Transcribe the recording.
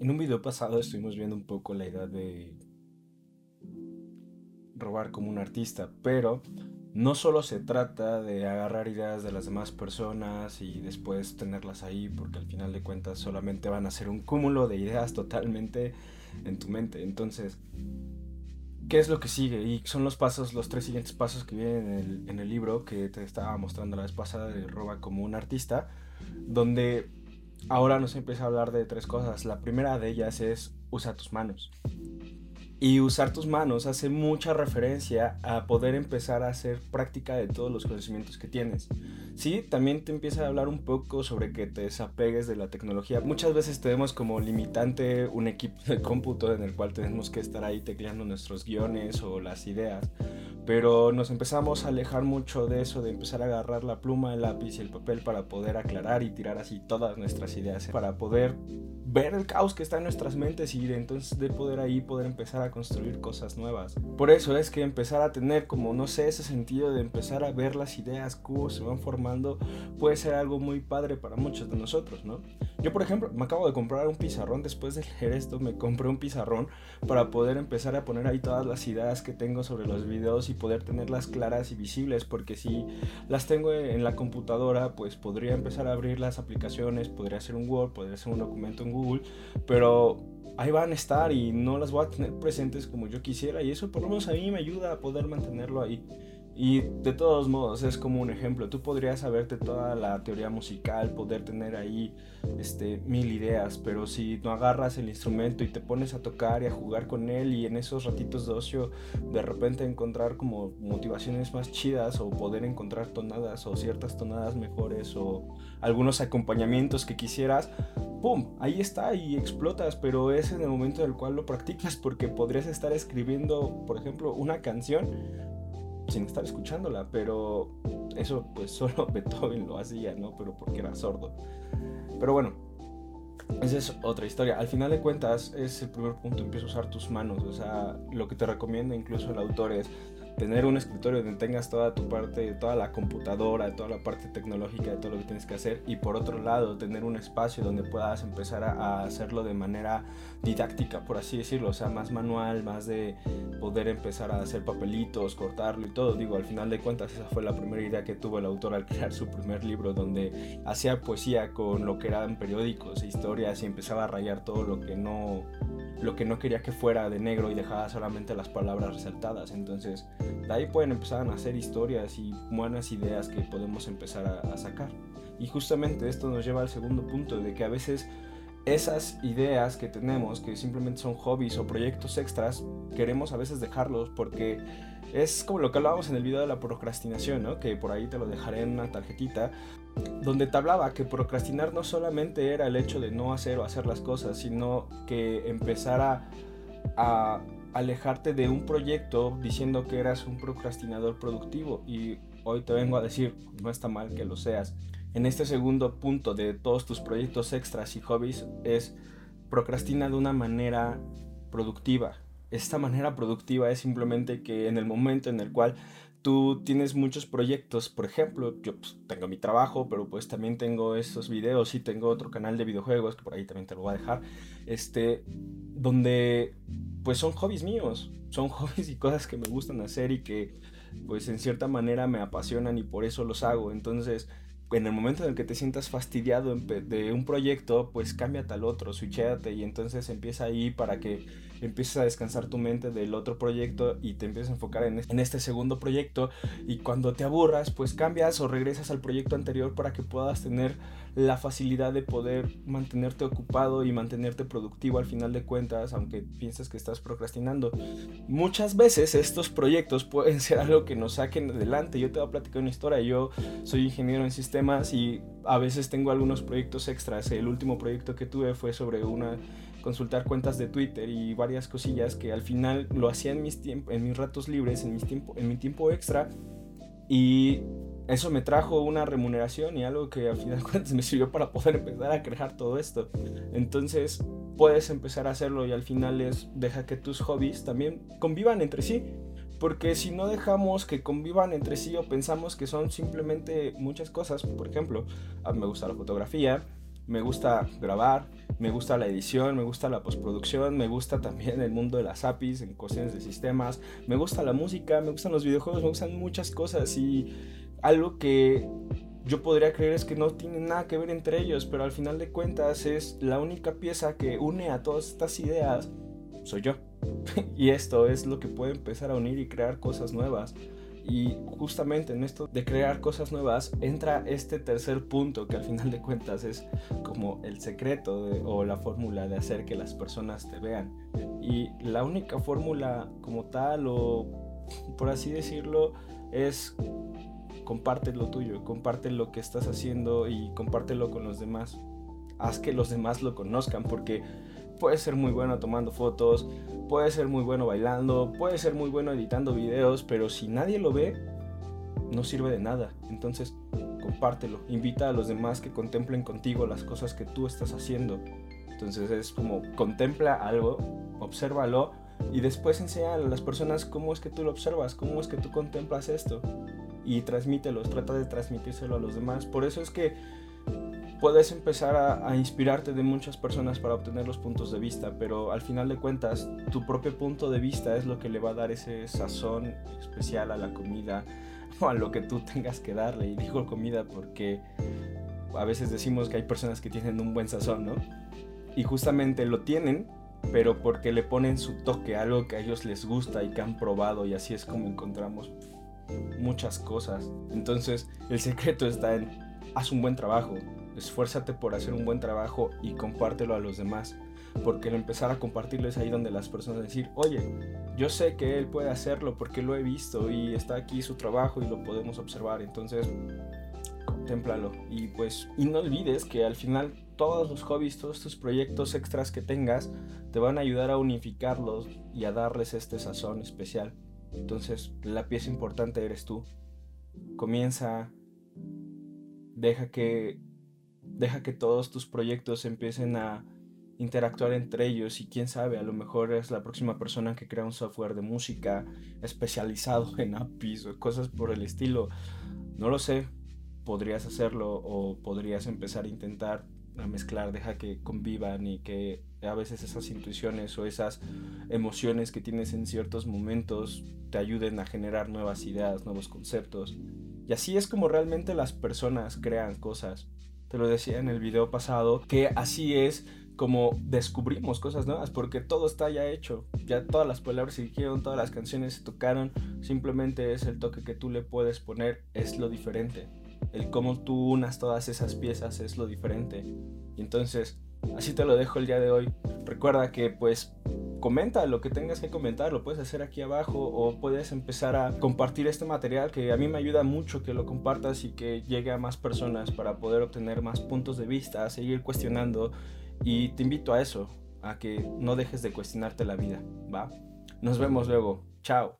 En un video pasado estuvimos viendo un poco la idea de robar como un artista, pero no solo se trata de agarrar ideas de las demás personas y después tenerlas ahí, porque al final de cuentas solamente van a ser un cúmulo de ideas totalmente en tu mente. Entonces, ¿qué es lo que sigue? Y son los pasos, los tres siguientes pasos que vienen en el, libro que te estaba mostrando la vez pasada de Roba como un artista, donde ahora nos empieza a hablar de tres cosas. La primera de ellas es usa tus manos. Y usar tus manos hace mucha referencia a poder empezar a hacer práctica de todos los conocimientos que tienes. Sí, también te empieza a hablar un poco sobre que te desapegues de la tecnología. Muchas veces tenemos como limitante un equipo de cómputo en el cual tenemos que estar ahí tecleando nuestros guiones o las ideas. Pero nos empezamos a alejar mucho de eso, de empezar a agarrar la pluma, el lápiz y el papel para poder aclarar y tirar así todas nuestras ideas, para poder ver el caos que está en nuestras mentes y de entonces de poder ahí poder empezar a construir cosas nuevas. Por eso es que empezar a tener como, no sé, ese sentido de empezar a ver las ideas, cómo se van formando, puede ser algo muy padre para muchos de nosotros, ¿no? Yo, por ejemplo, me acabo de comprar un pizarrón, después de leer esto me compré un pizarrón para poder empezar a poner ahí todas las ideas que tengo sobre los videos y poder tenerlas claras y visibles, porque si las tengo en la computadora, pues podría empezar a abrir las aplicaciones, podría hacer un Word, podría hacer un documento en Google, pero ahí van a estar y no las voy a tener presentes como yo quisiera y eso por lo menos a mí me ayuda a poder mantenerlo ahí. Y de todos modos es como un ejemplo. Tú podrías saberte toda la teoría musical, poder tener ahí este, mil ideas, pero si no agarras el instrumento y te pones a tocar y a jugar con él y en esos ratitos de ocio de repente encontrar como motivaciones más chidas o poder encontrar tonadas o ciertas tonadas mejores o algunos acompañamientos que quisieras, ¡pum! Ahí está y explotas, pero es en el momento en el cual lo practicas porque podrías estar escribiendo, por ejemplo, una canción sin estar escuchándola, pero eso pues solo Beethoven lo hacía, ¿no? Pero porque era sordo. Pero bueno, esa es otra historia. Al final de cuentas es el primer punto, empieza a usar tus manos, o sea, lo que te recomienda incluso el autor es tener un escritorio donde tengas toda tu parte, toda la computadora, toda la parte tecnológica de todo lo que tienes que hacer y por otro lado tener un espacio donde puedas empezar a, hacerlo de manera didáctica, por así decirlo, o sea, más manual, más de poder empezar a hacer papelitos, cortarlo y todo. Digo, al final de cuentas esa fue la primera idea que tuvo el autor al crear su primer libro donde hacía poesía con lo que eran periódicos e historias y empezaba a rayar todo lo que no lo que no quería que fuera de negro y dejaba solamente las palabras resaltadas. Entonces, de ahí pueden empezar a nacer historias y buenas ideas que podemos empezar a, sacar. Y justamente esto nos lleva al segundo punto, de que a veces esas ideas que tenemos, que simplemente son hobbies o proyectos extras, queremos a veces dejarlos porque es como lo que hablábamos en el video de la procrastinación, ¿no? que por ahí te lo dejaré en una tarjetita, donde te hablaba que procrastinar no solamente era el hecho de no hacer o hacer las cosas, sino que empezara a alejarte de un proyecto diciendo que eras un procrastinador productivo y hoy te vengo a decir, no está mal que lo seas. En este segundo punto de todos tus proyectos extras y hobbies es procrastina de una manera productiva. Esta manera productiva es simplemente que en el momento en el cual tú tienes muchos proyectos, por ejemplo, yo pues, tengo mi trabajo, pero pues también tengo estos videos y tengo otro canal de videojuegos, que por ahí también te lo voy a dejar, este, donde pues son hobbies míos, son hobbies y cosas que me gustan hacer y que pues en cierta manera me apasionan y por eso los hago. Entonces, en el momento en el que te sientas fastidiado de un proyecto, pues cámbiate al otro, switchéate y entonces empieza ahí para que empieces a descansar tu mente del otro proyecto y te empiezas a enfocar en en este segundo proyecto y cuando te aburras, pues cambias o regresas al proyecto anterior para que puedas tener la facilidad de poder mantenerte ocupado y mantenerte productivo al final de cuentas, aunque pienses que estás procrastinando. Muchas veces estos proyectos pueden ser algo que nos saquen adelante. Yo te voy a platicar una historia. Yo soy ingeniero en sistemas y a veces tengo algunos proyectos extras. El último proyecto que tuve fue sobre una consultar cuentas de Twitter y varias cosillas que al final lo hacía en mis, en mis ratos libres, en, mis tiempo, en mi tiempo extra y eso me trajo una remuneración y algo que al final me sirvió para poder empezar a crear todo esto. Entonces puedes empezar a hacerlo y al final es deja que tus hobbies también convivan entre sí. Porque si no dejamos que convivan entre sí o pensamos que son simplemente muchas cosas, por ejemplo, me gusta la fotografía, me gusta grabar, me gusta la edición, me gusta la postproducción, me gusta también el mundo de las APIs en cuestiones de sistemas, me gusta la música, me gustan los videojuegos, me gustan muchas cosas y algo que yo podría creer es que no tiene nada que ver entre ellos, pero al final de cuentas es la única pieza que une a todas estas ideas, soy yo. y esto es lo que puede empezar a unir y crear cosas nuevas. Y justamente en esto de crear cosas nuevas entra este tercer punto que al final de cuentas es como el secreto o la fórmula de hacer que las personas te vean. Y la única fórmula como tal o por así decirlo es comparte lo tuyo, comparte lo que estás haciendo y compártelo con los demás. Haz que los demás lo conozcan porque puede ser muy bueno tomando fotos, puede ser muy bueno bailando, puede ser muy bueno editando videos, pero si nadie lo ve, no sirve de nada. Entonces, compártelo, invita a los demás que contemplen contigo las cosas que tú estás haciendo. Entonces es como contempla algo, obsérvalo y después enseña a las personas cómo es que tú lo observas, cómo es que tú contemplas esto y transmítelos, trata de transmitírselo a los demás. Por eso es que puedes empezar a, inspirarte de muchas personas para obtener los puntos de vista, pero al final de cuentas tu propio punto de vista es lo que le va a dar ese sazón especial a la comida o a lo que tú tengas que darle. Y digo comida porque a veces decimos que hay personas que tienen un buen sazón, ¿no? Y justamente lo tienen, pero porque le ponen su toque, algo que a ellos les gusta y que han probado y así es como encontramos muchas cosas. Entonces, el secreto está en haz un buen trabajo, esfuérzate por hacer un buen trabajo y compártelo a los demás. Porque al empezar a compartirlo es ahí donde las personas decir, oye, yo sé que él puede hacerlo porque lo he visto y está aquí su trabajo y lo podemos observar. Entonces, contémplalo. Y pues, y no olvides que al final todos los hobbies, todos tus proyectos extras que tengas, te van a ayudar a unificarlos y a darles este sazón especial. Entonces, la pieza importante eres tú. Comienza, deja que, deja que todos tus proyectos empiecen a interactuar entre ellos y quién sabe, a lo mejor es la próxima persona que crea un software de música especializado en APIs o cosas por el estilo. No lo sé, podrías hacerlo o podrías empezar a intentar a mezclar, deja que convivan y que a veces esas intuiciones o esas emociones que tienes en ciertos momentos te ayuden a generar nuevas ideas, nuevos conceptos. Y así es como realmente las personas crean cosas. Te lo decía en el video pasado, que así es como descubrimos cosas nuevas, porque todo está ya hecho, ya todas las palabras se dijeron, todas las canciones se tocaron, simplemente es el toque que tú le puedes poner, es lo diferente. El cómo tú unas todas esas piezas es lo diferente. Y entonces, así te lo dejo el día de hoy. Recuerda que pues comenta lo que tengas que comentar, lo puedes hacer aquí abajo o puedes empezar a compartir este material que a mí me ayuda mucho que lo compartas y que llegue a más personas para poder obtener más puntos de vista, seguir cuestionando y te invito a eso, a que no dejes de cuestionarte la vida, ¿va? Nos vemos luego, chao.